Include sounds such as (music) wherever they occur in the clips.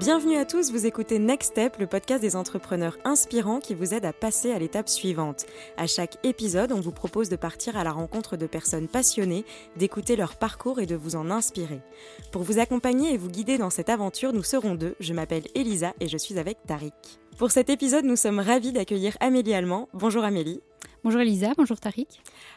Bienvenue à tous, vous écoutez Next Step, le podcast des entrepreneurs inspirants qui vous aide à passer à l'étape suivante. À chaque épisode, on vous propose de partir à la rencontre de personnes passionnées, d'écouter leur parcours et de vous en inspirer. Pour vous accompagner et vous guider dans cette aventure, nous serons deux. Je m'appelle Elisa et je suis avec Tariq. Pour cet épisode, nous sommes ravis d'accueillir Amélie Allemand. Bonjour Amélie. Bonjour Elisa, bonjour Tariq.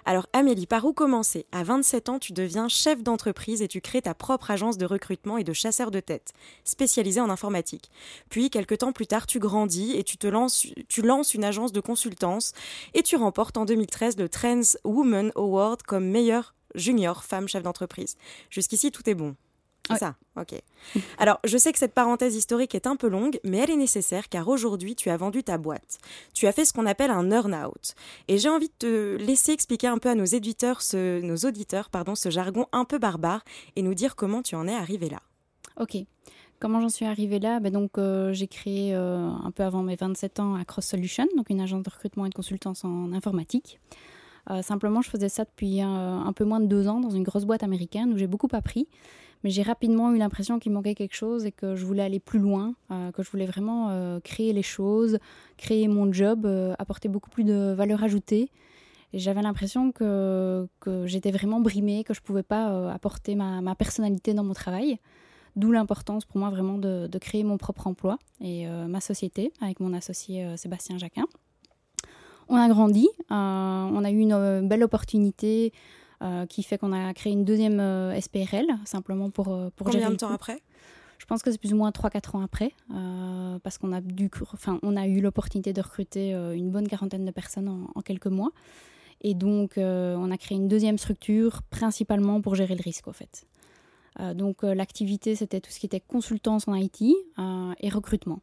Alors Amélie, par où commencer? À 27 ans, tu deviens chef d'entreprise et tu crées ta propre agence de recrutement et de chasseur de tête, spécialisée en informatique. Puis, quelques temps plus tard, tu grandis et tu, te lances, tu lances une agence de consultance et tu remportes en 2013 le Trends Woman Award comme meilleure junior femme chef d'entreprise. Jusqu'ici, tout est bon. C'est ça, ok. (laughs) Alors, je sais que cette parenthèse historique est un peu longue, mais elle est nécessaire car aujourd'hui, tu as vendu ta boîte. Tu as fait ce qu'on appelle un earn-out. Et j'ai envie de te laisser expliquer un peu à nos éditeurs, ce, nos auditeurs, pardon, ce jargon un peu barbare et nous dire comment tu en es arrivé là. Ok. Comment j'en suis arrivée là? Ben donc, euh, J'ai créé euh, un peu avant mes 27 ans Cross Solution, donc une agence de recrutement et de consultance en informatique. Euh, simplement, je faisais ça depuis un peu moins de deux ans dans une grosse boîte américaine où j'ai beaucoup appris. Mais j'ai rapidement eu l'impression qu'il manquait quelque chose et que je voulais aller plus loin, euh, que je voulais vraiment euh, créer les choses, créer mon job, euh, apporter beaucoup plus de valeur ajoutée. Et j'avais l'impression que, j'étais vraiment brimée, que je ne pouvais pas apporter ma, personnalité dans mon travail. D'où l'importance pour moi vraiment de, créer mon propre emploi et ma société avec mon associé Sébastien Jacquin. On a grandi, on a eu une belle opportunité qui fait qu'on a créé une deuxième euh, SPRL, simplement pour, euh, pour Combien de temps après? Je pense que c'est plus ou moins 3-4 ans après, parce qu'on a, du, enfin, on a eu l'opportunité de recruter une bonne quarantaine de personnes en, quelques mois. Et donc, on a créé une deuxième structure, principalement pour gérer le risque, en fait. donc, l'activité, c'était tout ce qui était consultance en IT et recrutement.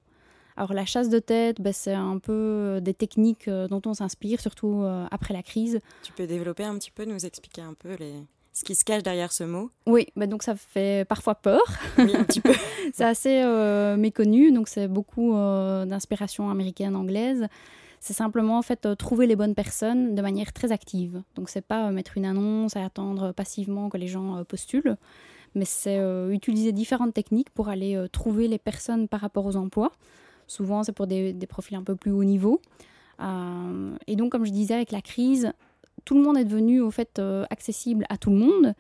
Alors la chasse de tête, ben, c'est un peu euh, des techniques euh, dont on s'inspire, surtout euh, après la crise. Tu peux développer un petit peu, nous expliquer un peu les... ce qui se cache derrière ce mot? Oui, ben, donc ça fait parfois peur. Oui, un petit peu. (laughs) c'est assez méconnu, donc c'est beaucoup d'inspiration américaine, anglaise. C'est simplement en fait trouver les bonnes personnes de manière très active. Donc c'est pas mettre une annonce et attendre passivement que les gens postulent, mais c'est utiliser différentes techniques pour aller trouver les personnes par rapport aux emplois. Souvent, c'est pour des, profils un peu plus haut niveau. Euh, et donc, comme je disais, avec la crise, tout le monde est devenu au fait euh, accessible à tout le monde.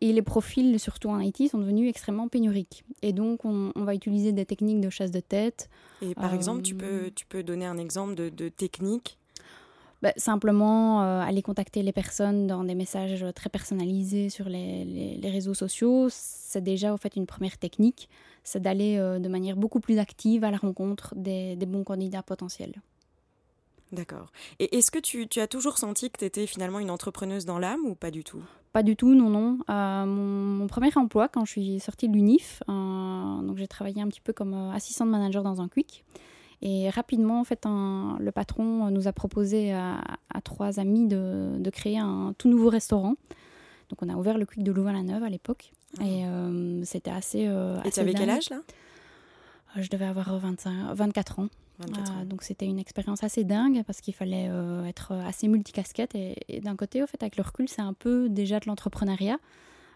Et les profils, surtout en IT, sont devenus extrêmement pénuriques. Et donc, on, va utiliser des techniques de chasse de tête. Et par exemple, tu peux, euh, tu peux donner un exemple de, de technique? Bah, simplement aller contacter les personnes dans des messages très personnalisés sur les, les réseaux sociaux, c'est déjà au fait une première technique c'est d'aller euh, de manière beaucoup plus active à la rencontre des, bons candidats potentiels. D'accord. Et est-ce que tu, as toujours senti que tu étais finalement une entrepreneuse dans l'âme ou pas du tout? Pas du tout, non, non. Euh, mon, premier emploi, quand je suis sortie de l'UNIF, euh, donc j'ai travaillé un petit peu comme assistante manager dans un quick. Et rapidement, en fait, le patron nous a proposé à, trois amis de, de, créer un tout nouveau restaurant. Donc on a ouvert le quick de Louvain-la-Neuve à l'époque. Ah. Et euh, c'était assez. Euh, et tu avais quel âge là? Euh, Je devais avoir 25, 24 ans. donc c'était une expérience assez dingue parce qu'il fallait être assez multicasquette. Et, et d'un côté, au fait, avec le recul, c'est un peu déjà de l'entrepreneuriat.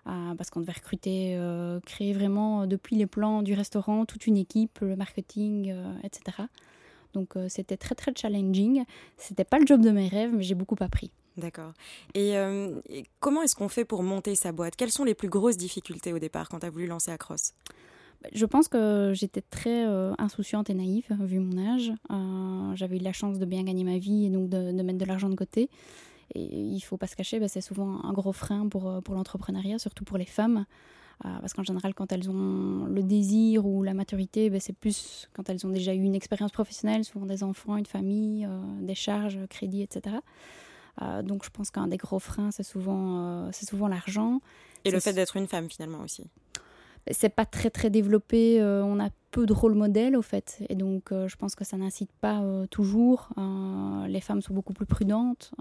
parce qu'on devait recruter, créer vraiment depuis les plans du restaurant toute une équipe, le marketing, etc. Donc c'était très très challenging. C'était pas le job de mes rêves, mais j'ai beaucoup appris. D'accord. Euh, et, comment est-ce qu'on fait pour monter sa boîte? Quelles sont les plus grosses difficultés au départ quand tu as voulu lancer Across? Bah, je pense que j'étais très euh, insouciante et naïve vu mon âge. Euh, j'avais eu la chance de bien gagner ma vie et donc de, mettre de l'argent de côté. Et il faut pas se cacher, bah, c'est souvent un gros frein pour, pour l'entrepreneuriat, surtout pour les femmes. parce qu'en général, quand elles ont le désir ou la maturité, bah, c'est plus quand elles ont déjà eu une expérience professionnelle, souvent des enfants, une famille, des charges, crédits, etc. Euh, donc je pense qu'un des gros freins, c'est souvent, euh, c'est souvent l'argent. Et le fait d'être une femme finalement aussi. C'est pas très très développé, euh, on a peu de rôle modèle au fait, et donc je pense que ça n'incite pas toujours. les femmes sont beaucoup plus prudentes,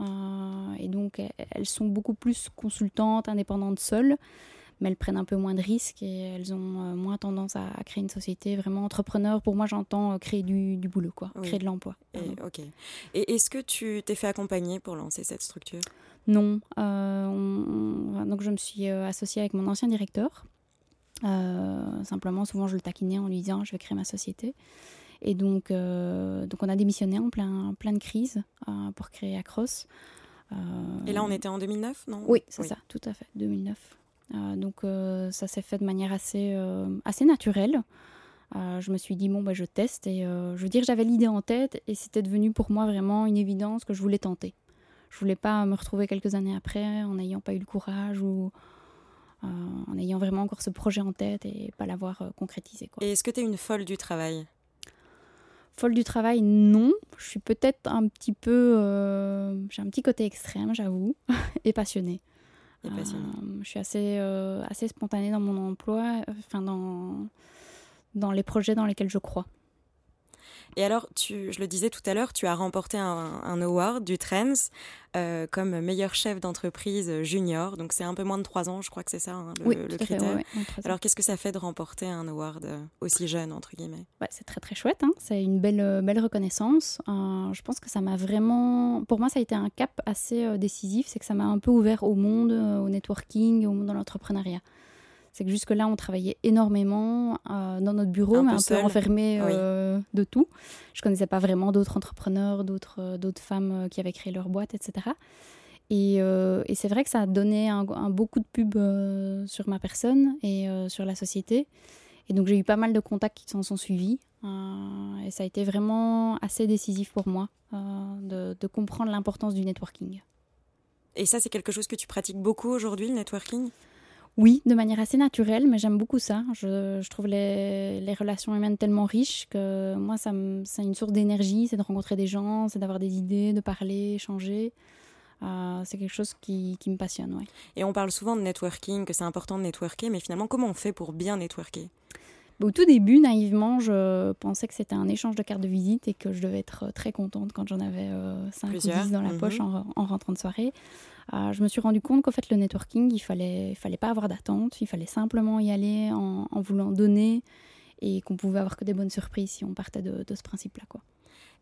et donc elles sont beaucoup plus consultantes, indépendantes seules mais elles prennent un peu moins de risques et elles ont euh, moins tendance à, créer une société vraiment entrepreneur. Pour moi, j'entends euh, créer du, boulot, quoi, créer de l'emploi. Et, ok. Et est-ce que tu t'es fait accompagner pour lancer cette structure? Non. Euh, donc je me suis associée avec mon ancien directeur. simplement, souvent, je le taquinais en lui disant je vais créer ma société. Et donc, donc on a démissionné en plein, plein de crise pour créer Across. Et là, on était en 2009, non? Oui, c'est ça, tout à fait, 2009. Donc ça s'est fait de manière assez, assez naturelle. je me suis dit, bon, bah, je teste. Et je veux dire, j'avais l'idée en tête et c'était devenu pour moi vraiment une évidence que je voulais tenter. Je voulais pas me retrouver quelques années après en n'ayant pas eu le courage ou en ayant vraiment encore ce projet en tête et pas l'avoir concrétisé. Quoi. Et est-ce que tu es une folle du travail? Folle du travail, non. Je suis peut-être un petit peu. Euh, j'ai un petit côté extrême, j'avoue, (laughs) et passionnée. Euh, je suis assez, euh, assez spontanée dans mon emploi, enfin dans, dans les projets dans lesquels je crois. Et alors, tu, je le disais tout à l'heure, tu as remporté un, award du Trends euh, comme meilleur chef d'entreprise junior. Donc, c'est un peu moins de trois ans, je crois que c'est ça hein, le, critère. alors, qu'est-ce que ça fait de remporter un award euh, aussi jeune, entre guillemets? Bah, C'est très, très chouette. Hein. C'est une belle, euh, belle reconnaissance. je pense que ça m'a vraiment. Pour moi, ça a été un cap assez décisif. C'est que ça m'a un peu ouvert au monde, au networking, au monde de l'entrepreneuriat. C'est que jusque-là, on travaillait énormément euh, dans notre bureau, mais un peu enfermé euh, de tout. Je connaissais pas vraiment d'autres entrepreneurs, d'autres euh, femmes qui avaient créé leur boîte, etc. Et, et c'est vrai que ça a donné un, beau coup de pub sur ma personne et sur la société. Et donc j'ai eu pas mal de contacts qui s'en sont suivis. et ça a été vraiment assez décisif pour moi de, de comprendre l'importance du networking. Et ça, c'est quelque chose que tu pratiques beaucoup aujourd'hui, le networking? Oui, de manière assez naturelle, mais j'aime beaucoup ça. Je, trouve les, relations humaines tellement riches que moi, ça c'est une source d'énergie, c'est de rencontrer des gens, c'est d'avoir des idées, de parler, échanger. Euh, c'est quelque chose qui, me passionne. Ouais. Et on parle souvent de networking, que c'est important de networker, mais finalement, comment on fait pour bien networker? Au tout début, naïvement, je pensais que c'était un échange de cartes de visite et que je devais être très contente quand j'en avais 5 euh, ou 10 dans la poche mhm. en, rentrant de soirée. Euh, je me suis rendu compte qu'en fait, le networking, il fallait, fallait pas avoir d'attente, il fallait simplement y aller en, voulant donner et qu'on pouvait avoir que des bonnes surprises si on partait de, ce principe-là. Quoi.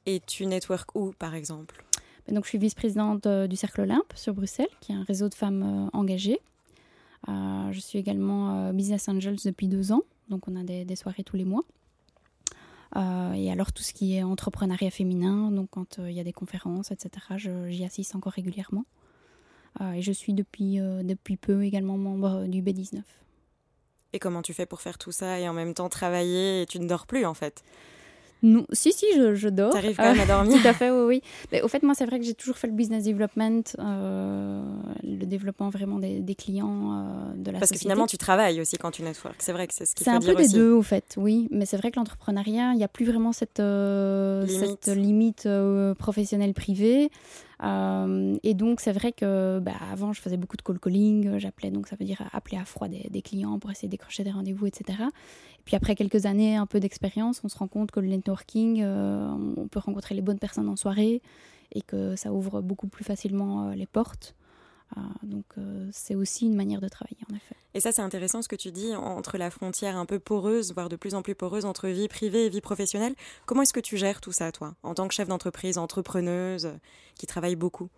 Et tu network où, par exemple? Ben donc, Je suis vice-présidente euh, du Cercle Olympe sur Bruxelles, qui est un réseau de femmes euh, engagées. je suis également Business Angels depuis deux ans, donc on a des, des soirées tous les mois. et alors tout ce qui est entrepreneuriat féminin, donc quand il y a des conférences, etc., j'y assiste encore régulièrement. Euh, et je suis depuis, euh, depuis peu également membre du B19. Et comment tu fais pour faire tout ça et en même temps travailler et tu ne dors plus en fait? Non, si, si, je, je dors. T'arrives quand même à (laughs) dormir Tout à fait, oui, oui. Mais au fait, moi, c'est vrai que j'ai toujours fait le business development, euh, le développement vraiment des, des clients euh, de la Parce société. que finalement, tu travailles aussi quand tu network. C'est vrai que c'est ce dire C'est un peu des deux, au fait, oui. Mais c'est vrai que l'entrepreneuriat, il n'y a plus vraiment cette euh, limite, cette limite professionnelle privée. Et donc, c'est vrai que bah, avant, je faisais beaucoup de call calling. J'appelais, donc ça veut dire appeler à froid des, clients pour essayer de décrocher des rendez-vous, etc. Puis après quelques années, un peu d'expérience, on se rend compte que le networking, euh, on peut rencontrer les bonnes personnes en soirée et que ça ouvre beaucoup plus facilement euh, les portes. Euh, donc c'est aussi une manière de travailler en effet. Et ça c'est intéressant ce que tu dis entre la frontière un peu poreuse, voire de plus en plus poreuse entre vie privée et vie professionnelle. Comment est-ce que tu gères tout ça toi, en tant que chef d'entreprise, entrepreneuse, qui travaille beaucoup?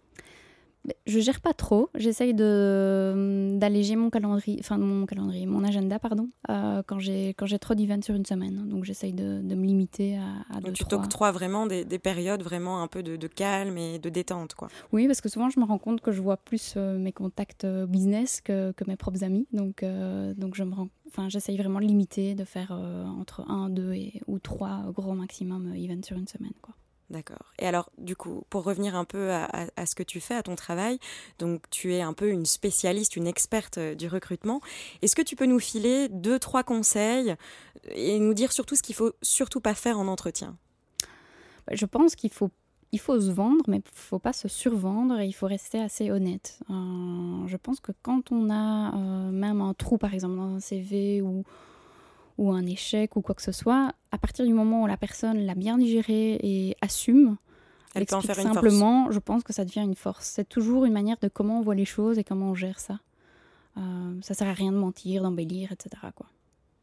Je gère pas trop. J'essaye de d'alléger mon calendrier, enfin mon calendrier, mon agenda, pardon, euh, quand j'ai quand j'ai trop d'events sur une semaine. Donc j'essaye de, de, me limiter à, à Donc tu t'octroies vraiment des, des, périodes vraiment un peu de, de, calme et de détente, quoi. Oui, parce que souvent je me rends compte que je vois plus euh, mes contacts euh, business que, que, mes propres amis. Donc donc je me rends, enfin j'essaye vraiment de limiter, de faire entre un, deux et, ou trois gros maximum events sur une semaine, quoi. D'accord. Et alors, du coup, pour revenir un peu à, ce que tu fais, à ton travail, donc tu es un peu une spécialiste, une experte euh, du recrutement. Est-ce que tu peux nous filer deux, trois conseils et nous dire surtout ce qu'il faut surtout pas faire en entretien? Bah, Je pense qu'il faut il faut se vendre, mais il faut pas se survendre et il faut rester assez honnête. Euh, je pense que quand on a euh, même un trou, par exemple, dans un CV ou ou un échec ou quoi que ce soit, à partir du moment où la personne l'a bien digéré et assume, elle peut en faire simplement, je pense que ça devient une force. C'est toujours une manière de comment on voit les choses et comment on gère ça. Euh, ça sert à rien de mentir, d'embellir, etc. Quoi.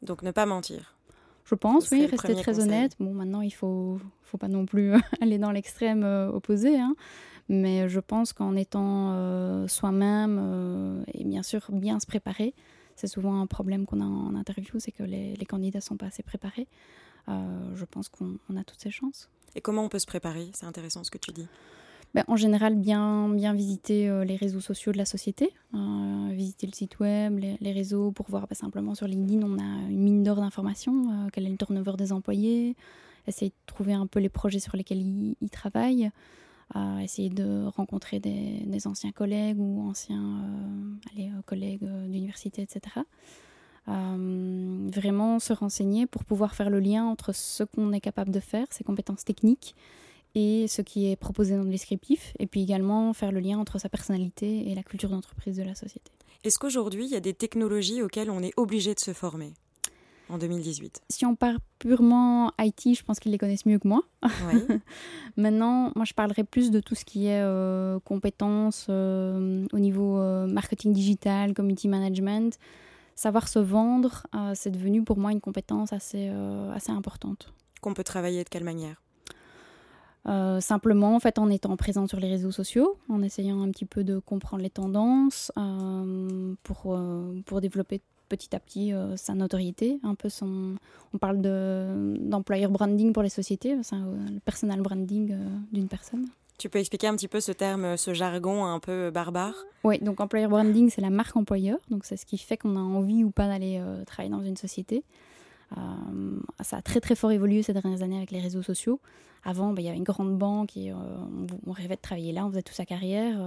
Donc ne pas mentir. Je pense, oui, rester très honnête. Bon, maintenant, il faut, faut pas non plus (laughs) aller dans l'extrême euh, opposé, hein. mais je pense qu'en étant euh, soi-même et bien sûr bien se préparer, c'est souvent un problème qu'on a en interview, c'est que les, les candidats sont pas assez préparés. je pense qu'on a toutes ces chances. Et comment on peut se préparer? C'est intéressant ce que tu dis. Ben, en général, bien, bien visiter les réseaux sociaux de la société, visiter le site web, les, réseaux pour voir ben, simplement sur LinkedIn, on a une mine d'or d'informations, quel est le turnover des employés, essayer de trouver un peu les projets sur lesquels ils, travaillent, essayer de rencontrer des, anciens collègues ou anciens euh, euh, collègues euh, d'université, etc. vraiment se renseigner pour pouvoir faire le lien entre ce qu'on est capable de faire, ses compétences techniques, et ce qui est proposé dans le descriptif, et puis également faire le lien entre sa personnalité et la culture d'entreprise de la société. Est-ce qu'aujourd'hui, il y a des technologies auxquelles on est obligé de se former? En 2018 Si on part purement IT, je pense qu'ils les connaissent mieux que moi. (laughs) Maintenant, moi, je parlerai plus de tout ce qui est euh, compétences euh, au niveau euh, marketing digital, community management. Savoir se vendre, c'est devenu pour moi une compétence assez, assez importante. Qu'on peut travailler de quelle manière? Simplement en fait en étant présent sur les réseaux sociaux, en essayant un petit peu de comprendre les tendances pour, pour développer petit à petit euh, sa notoriété, un peu son. On parle d'employer branding pour les sociétés, c'est le personal branding euh, d'une personne. Tu peux expliquer un petit peu ce terme, ce jargon un peu barbare? Oui, donc employer branding, c'est la marque employeur, donc c'est ce qui fait qu'on a envie ou pas d'aller euh, travailler dans une société. ça a très très fort évolué ces dernières années avec les réseaux sociaux. Avant, bah, il y avait une grande banque et on, on, rêvait de travailler là, on faisait toute sa carrière.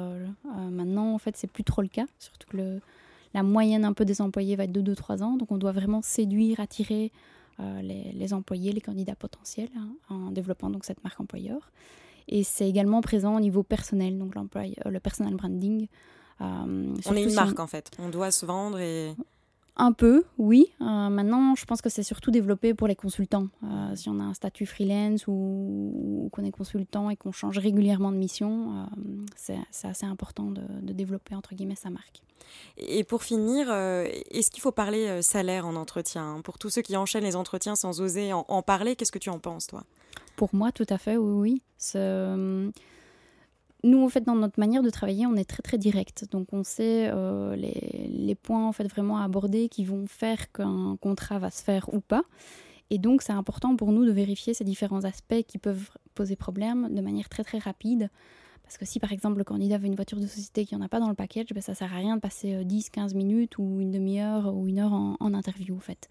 maintenant, en fait, c'est plus trop le cas, surtout que le, la moyenne un peu des employés va être de 2-3 ans. Donc on doit vraiment séduire, attirer euh, les, employés, les candidats potentiels hein, en développant donc cette marque employeur. Et c'est également présent au niveau personnel, donc euh, le personal branding. Euh, on est une marque en fait, on doit se vendre et... Un peu, oui. maintenant, je pense que c'est surtout développé pour les consultants. si on a un statut freelance ou, qu'on est consultant et qu'on change régulièrement de mission, c'est assez important de, de, développer entre guillemets sa marque. Et pour finir, euh, est-ce qu'il faut parler euh, salaire en entretien Pour tous ceux qui enchaînent les entretiens sans oser en, parler, qu'est-ce que tu en penses, toi? Pour moi, tout à fait, oui. oui. Euh, nous, en fait, dans notre manière de travailler, on est très très direct. Donc, on sait les, les, points en fait vraiment à aborder qui vont faire qu'un contrat va se faire ou pas. Et donc, c'est important pour nous de vérifier ces différents aspects qui peuvent poser problème de manière très très rapide. Parce que si par exemple le candidat veut une voiture de société qui n'y en a pas dans le package, ben, ça ne sert à rien de passer 10-15 euh, minutes ou une demi-heure ou une heure en, interview en fait.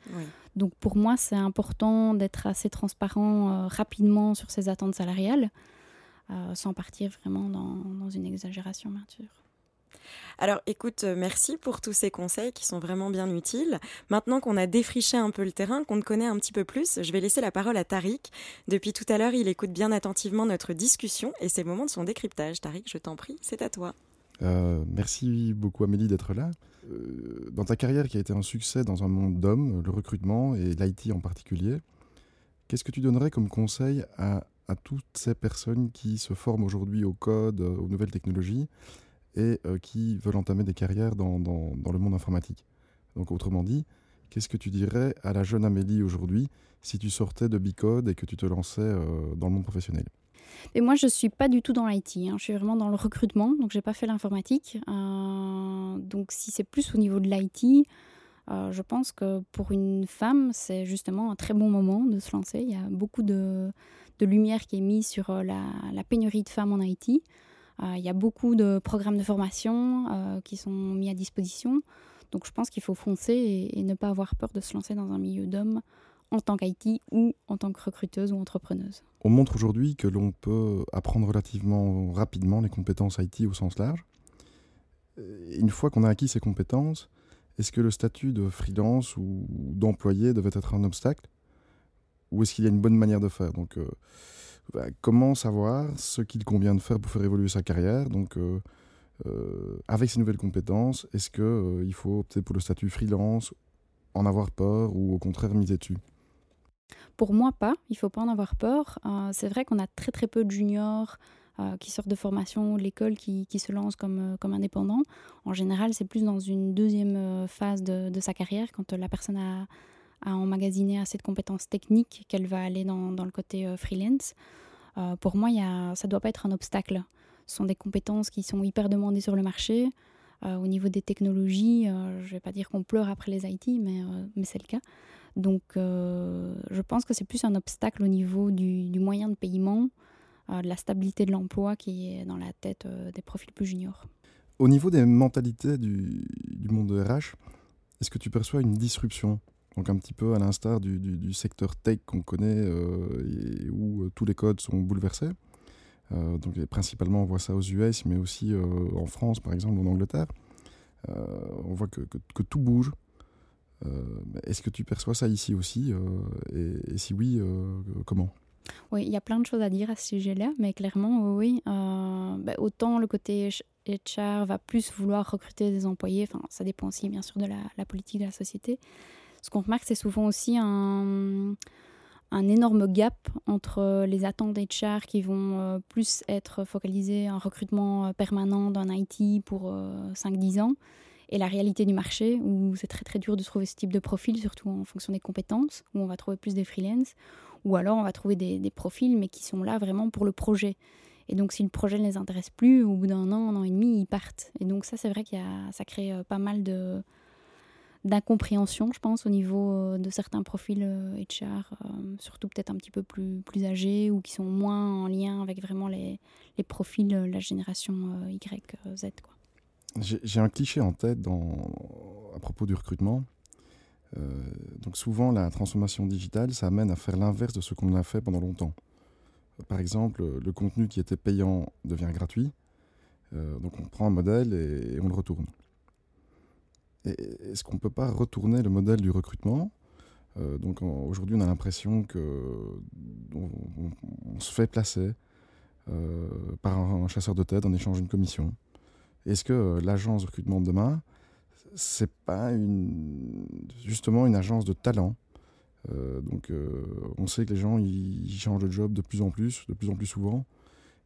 Donc pour moi c'est important d'être assez transparent euh, rapidement sur ses attentes salariales, euh, sans partir vraiment dans, dans une exagération bien sûr. Alors écoute, euh, merci pour tous ces conseils qui sont vraiment bien utiles. Maintenant qu'on a défriché un peu le terrain, qu'on te connaît un petit peu plus, je vais laisser la parole à Tariq. Depuis tout à l'heure, il écoute bien attentivement notre discussion et c'est le moment de son décryptage. Tariq, je t'en prie, c'est à toi. Euh, merci beaucoup Amélie d'être là. Euh, dans ta carrière qui a été un succès dans un monde d'hommes, le recrutement et l'IT en particulier, qu'est-ce que tu donnerais comme conseil à, à toutes ces personnes qui se forment aujourd'hui au code, aux nouvelles technologies et euh, qui veulent entamer des carrières dans, le monde informatique. Donc autrement dit, qu'est-ce que tu dirais à la jeune Amélie aujourd'hui si tu sortais de Bicode et que tu te lançais euh, dans le monde professionnel? Et moi, je ne suis pas du tout dans l'IT. Hein. Je suis vraiment dans le recrutement, donc je n'ai pas fait l'informatique. Euh, donc si c'est plus au niveau de l'IT, je pense que pour une femme, c'est justement un très bon moment de se lancer. Il y a beaucoup de, lumière qui est mise sur la, la, pénurie de femmes en IT. Euh, il y a beaucoup de programmes de formation euh, qui sont mis à disposition. Donc je pense qu'il faut foncer et, ne pas avoir peur de se lancer dans un milieu d'hommes en tant qu'IT ou en tant que recruteuse ou entrepreneuse. On montre aujourd'hui que l'on peut apprendre relativement rapidement les compétences IT au sens large. Une fois qu'on a acquis ces compétences, est-ce que le statut de freelance ou d'employé devait être un obstacle Ou est-ce qu'il y a une bonne manière de faire? Donc, euh, bah, comment savoir ce qu'il convient de faire pour faire évoluer sa carrière? Donc, euh, euh, avec ces nouvelles compétences, est-ce qu'il il faut opter pour le statut freelance, en avoir peur ou au contraire miser dessus? Pour moi, pas. Il faut pas en avoir peur. c'est vrai qu'on a très très peu de juniors qui sortent de formation de l'école qui, qui, se lancent comme, comme indépendants. En général, c'est plus dans une deuxième phase de, de sa carrière, quand la personne a, a emmagasiné assez de compétences techniques qu'elle va aller dans, dans le côté euh, freelance. Euh, pour moi, y a, ça ne doit pas être un obstacle. Ce sont des compétences qui sont hyper demandées sur le marché. au niveau des technologies, je ne vais pas dire qu'on pleure après les IT, mais, mais c'est le cas. Donc, je pense que c'est plus un obstacle au niveau du, moyen de paiement, de la stabilité de l'emploi qui est dans la tête des profils plus juniors. Au niveau des mentalités du, du monde RH, est-ce que tu perçois une disruption donc un petit peu à l'instar du, secteur tech qu'on connaît euh, et où euh, tous les codes sont bouleversés? Euh, donc principalement on voit ça aux US, mais aussi en France par exemple, en Angleterre. on voit que, tout bouge. Est-ce que tu perçois ça ici aussi et, si oui, comment? Oui, il y a plein de choses à dire à ce sujet-là, mais clairement, oui. Ben, autant le côté HR va plus vouloir recruter des employés, enfin, ça dépend aussi bien sûr de la politique de la société, ce qu'on remarque, c'est souvent aussi un, énorme gap entre les attentes HR qui vont euh, plus être focalisées en recrutement euh, permanent d'un IT pour 5-10 euh, ans et la réalité du marché où c'est très très dur de trouver ce type de profil, surtout en fonction des compétences, où on va trouver plus des freelance, ou alors on va trouver des, profils mais qui sont là vraiment pour le projet. Et donc si le projet ne les intéresse plus, au bout d'un an, un an et demi, ils partent. Et donc ça c'est vrai que ça crée pas mal de, d'incompréhension, je pense, au niveau euh, de certains profils HR, euh, euh, surtout peut-être un petit peu plus, plus âgés ou qui sont moins en lien avec vraiment les, les profils la génération Y, Z. J'ai un cliché en tête à propos du recrutement. donc souvent, la transformation digitale, ça amène à faire l'inverse de ce qu'on a fait pendant longtemps. Par exemple, le contenu qui était payant devient gratuit. donc on prend un modèle et on le retourne. Est-ce qu'on ne peut pas retourner le modèle du recrutement? Euh, Donc aujourd'hui, on a l'impression que on, se fait placer euh, par un, chasseur de tête en échange d'une commission. Est-ce que euh, l'agence de recrutement de demain, c'est pas une, justement une agence de talent Donc on sait que les gens ils changent de job de plus en plus, de plus en plus souvent.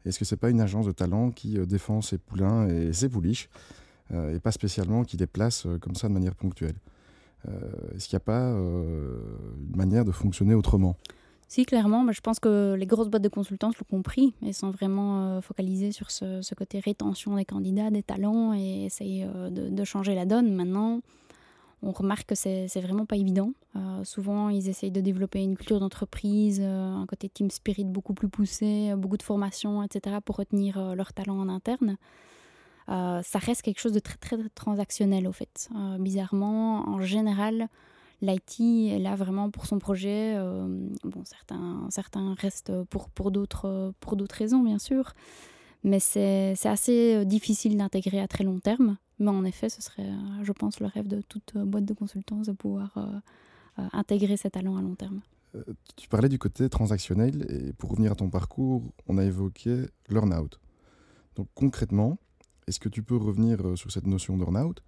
Est-ce que c'est pas une agence de talent qui défend ses poulains et ses pouliches euh, et pas spécialement qui les place euh, comme ça de manière ponctuelle? Euh, est-ce qu'il n'y a pas une manière de fonctionner autrement? Si, clairement, je pense que les grosses boîtes de consultance l'ont compris et sont vraiment focalisées sur ce, côté rétention des candidats, des talents et essayent de, changer la donne. Maintenant, on remarque que c'est vraiment pas évident. souvent, ils essayent de développer une culture d'entreprise, un côté team spirit beaucoup plus poussé, beaucoup de formation, etc., pour retenir leurs talents en interne. Euh, ça reste quelque chose de très, très, transactionnel au fait. Euh, bizarrement, en général, l'IT est là vraiment pour son projet. Euh, bon, certains, certains restent pour, pour d'autres raisons, bien sûr. Mais c'est assez difficile d'intégrer à très long terme. Mais en effet, ce serait, je pense, le rêve de toute boîte de consultance de pouvoir intégrer ces talents à long terme. Tu parlais du côté transactionnel et pour revenir à ton parcours, on a évoqué learn-out. Donc concrètement, est-ce que tu peux revenir euh, sur cette notion d'earn-out?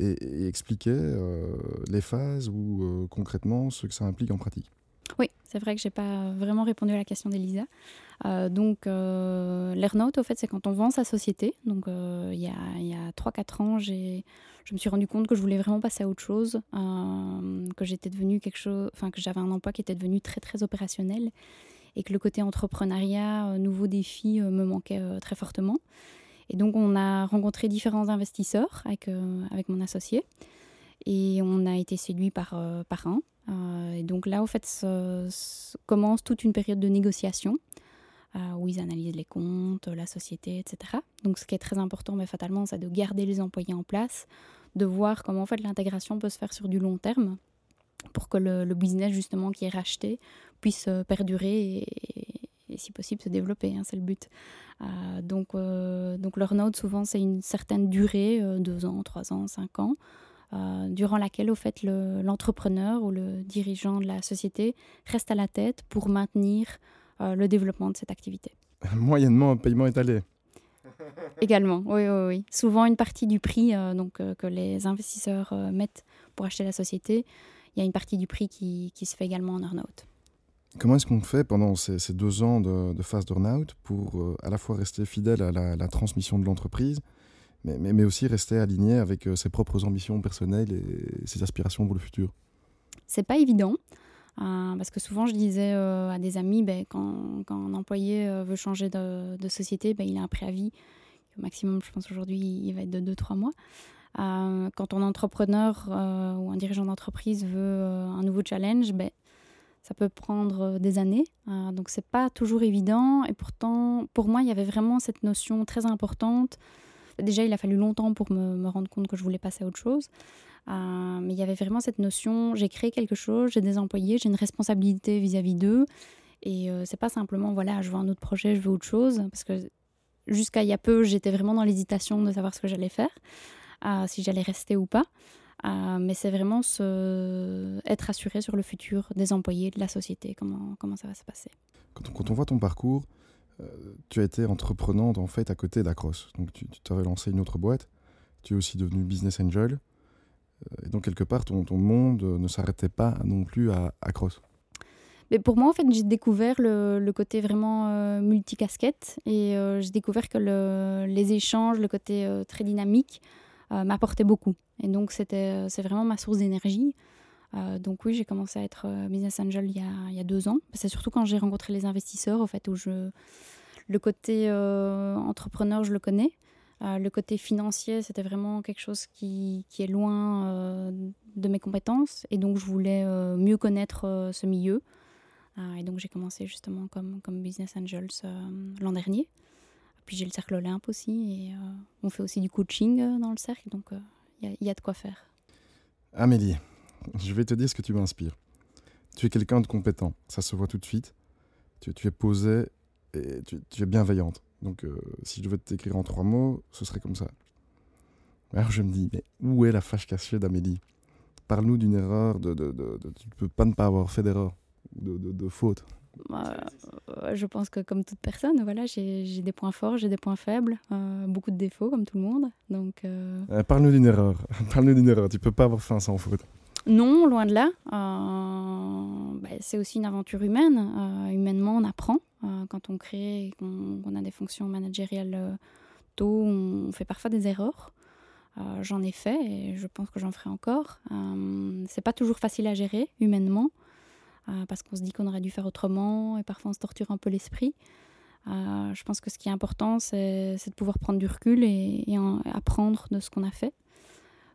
Et, expliquer euh, les phases ou euh, concrètement ce que ça implique en pratique oui, c'est vrai que je n'ai pas vraiment répondu à la question d'Elisa. donc, l'earn-out, au fait, c'est quand on vend sa société. Donc, il y a, 3-4 ans, je me suis rendu compte que je voulais vraiment passer à autre chose, que j'étais devenu quelque chose, que j'avais un emploi qui était devenu très, très opérationnel et que le côté entrepreneuriat, nouveaux défis me manquait très fortement. Et donc, on a rencontré différents investisseurs avec, euh, avec mon associé. Et on a été séduit par, euh, par un. Euh, et donc là, au fait, commence toute une période de négociation où ils analysent les comptes, la société, etc. Donc, ce qui est très important, mais fatalement, c'est de garder les employés en place, de voir comment en fait l'intégration peut se faire sur du long terme pour que le, le business justement qui est racheté puisse perdurer et, si possible se développer, hein, c'est le but. Euh, donc, euh, donc leur note, souvent, c'est une certaine durée, euh, deux ans, trois ans, cinq ans, durant laquelle, au fait, l'entrepreneur ou le dirigeant de la société reste à la tête pour maintenir le développement de cette activité. (laughs) Moyennement un paiement étalé. (laughs) Également, oui, oui, oui. Souvent, une partie du prix donc, que les investisseurs mettent pour acheter la société, il y a une partie du prix qui, qui se fait également en earn-out. Comment est-ce qu'on fait pendant ces, deux ans de, phase d'earn-out pour euh, à la fois rester fidèle à la, transmission de l'entreprise, mais, aussi rester aligné avec euh, ses propres ambitions personnelles et ses aspirations pour le futur? C'est pas évident. Euh, parce que souvent, je disais à des amis, ben, quand, un employé veut changer de, société, ben, il a un préavis maximum, je pense aujourd'hui, il va être de 2-3 mois. quand un entrepreneur ou un dirigeant d'entreprise veut un nouveau challenge, ben, ça peut prendre des années. donc c'est pas toujours évident. Et pourtant, pour moi, il y avait vraiment cette notion très importante. Déjà, il a fallu longtemps pour me, me rendre compte que je voulais passer à autre chose. Euh, mais il y avait vraiment cette notion, j'ai créé quelque chose, j'ai des employés, j'ai une responsabilité vis-à-vis d'eux. Et euh, c'est pas simplement, voilà, je veux un autre projet, je veux autre chose. Parce que jusqu'à il y a peu, j'étais vraiment dans l'hésitation de savoir ce que j'allais faire, euh, si j'allais rester ou pas. Mais c'est vraiment se... être assuré sur le futur des employés, de la société, comment, comment ça va se passer. Quand on, quand on voit ton parcours, tu as été entreprenante en fait à côté d'Acros. Donc tu t'avais lancé une autre boîte. Tu es aussi devenu business angel. Et donc, quelque part, ton, ton monde ne s'arrêtait pas non plus à, à Cross. Mais pour moi, en fait, j'ai découvert le, le, côté vraiment euh, multicasquette et euh, j'ai découvert que le, les échanges, le côté euh, très dynamique m'apportaient beaucoup. Et donc, c'était, c'est vraiment ma source d'énergie. donc oui, j'ai commencé à être business angel il y, a, il y a deux ans. C'est surtout quand j'ai rencontré les investisseurs, au fait, où je, le côté entrepreneur, je le connais. Euh, le côté financier, c'était vraiment quelque chose qui, est loin euh, de mes compétences. Et donc, je voulais euh, mieux connaître ce milieu. et donc, j'ai commencé justement comme, comme Business Angels l'an dernier. Puis, j'ai le Cercle Olympe aussi. Et on fait aussi du coaching dans le cercle. Donc, il y, a de quoi faire. Amélie, je vais te dire ce que tu m'inspires. Tu es quelqu'un de compétent. Ça se voit tout de suite. Tu, es posée et tu es bienveillante. Donc, euh, si je devais t'écrire en trois mots, ce serait comme ça. Alors je me dis, mais où est la fâche cachée d'Amélie? Parle-nous d'une erreur, de, de, de, tu ne peux pas ne pas avoir fait d'erreur, de, faute. Bah, euh, je pense que comme toute personne, voilà, j'ai des points forts, j'ai des points faibles, euh, beaucoup de défauts comme tout le monde. Donc, Parle-nous d'une erreur. (laughs) Parle-nous d'une erreur. Tu peux pas avoir fait un sans faute. Non, loin de là. Bah, c'est aussi une aventure humaine. humainement, on apprend. Euh, quand on crée et qu'on a des fonctions managériales euh, tôt, on fait parfois des erreurs. Euh, j'en ai fait et je pense que j'en ferai encore. c'est pas toujours facile à gérer humainement parce qu'on se dit qu'on aurait dû faire autrement et parfois on se torture un peu l'esprit. je pense que ce qui est important, c'est de pouvoir prendre du recul et, apprendre de ce qu'on a fait.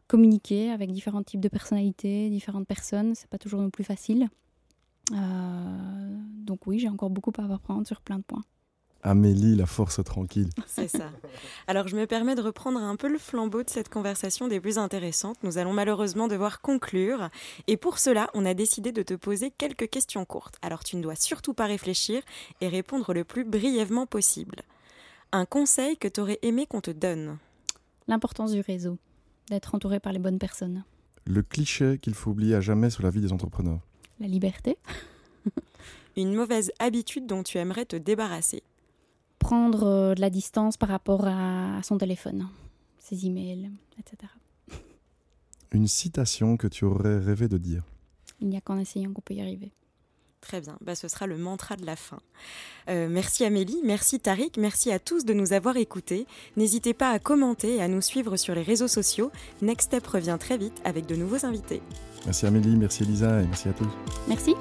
Communiquer avec différents types de personnalités, différentes personnes, c'est pas toujours non plus facile. Euh, donc oui, j'ai encore beaucoup à apprendre sur plein de points. Amélie, la force tranquille. C'est ça. Alors je me permets de reprendre un peu le flambeau de cette conversation des plus intéressantes. Nous allons malheureusement devoir conclure. Et pour cela, on a décidé de te poser quelques questions courtes. Alors tu ne dois surtout pas réfléchir et répondre le plus brièvement possible. Un conseil que tu aurais aimé qu'on te donne? L'importance du réseau, d'être entouré par les bonnes personnes. Le cliché qu'il faut oublier à jamais sur la vie des entrepreneurs la liberté. Une mauvaise habitude dont tu aimerais te débarrasser. Prendre euh, de la distance par rapport à, son téléphone, ses emails, etc. Une citation que tu aurais rêvé de dire. Il n'y a qu'en essayant qu'on peut y arriver. Très bien, bah, ce sera le mantra de la fin. Euh, merci Amélie, merci Tariq, merci à tous de nous avoir écoutés. N'hésitez pas à commenter et à nous suivre sur les réseaux sociaux. Next Step revient très vite avec de nouveaux invités. Merci Amélie, merci Elisa et merci à tous. Merci.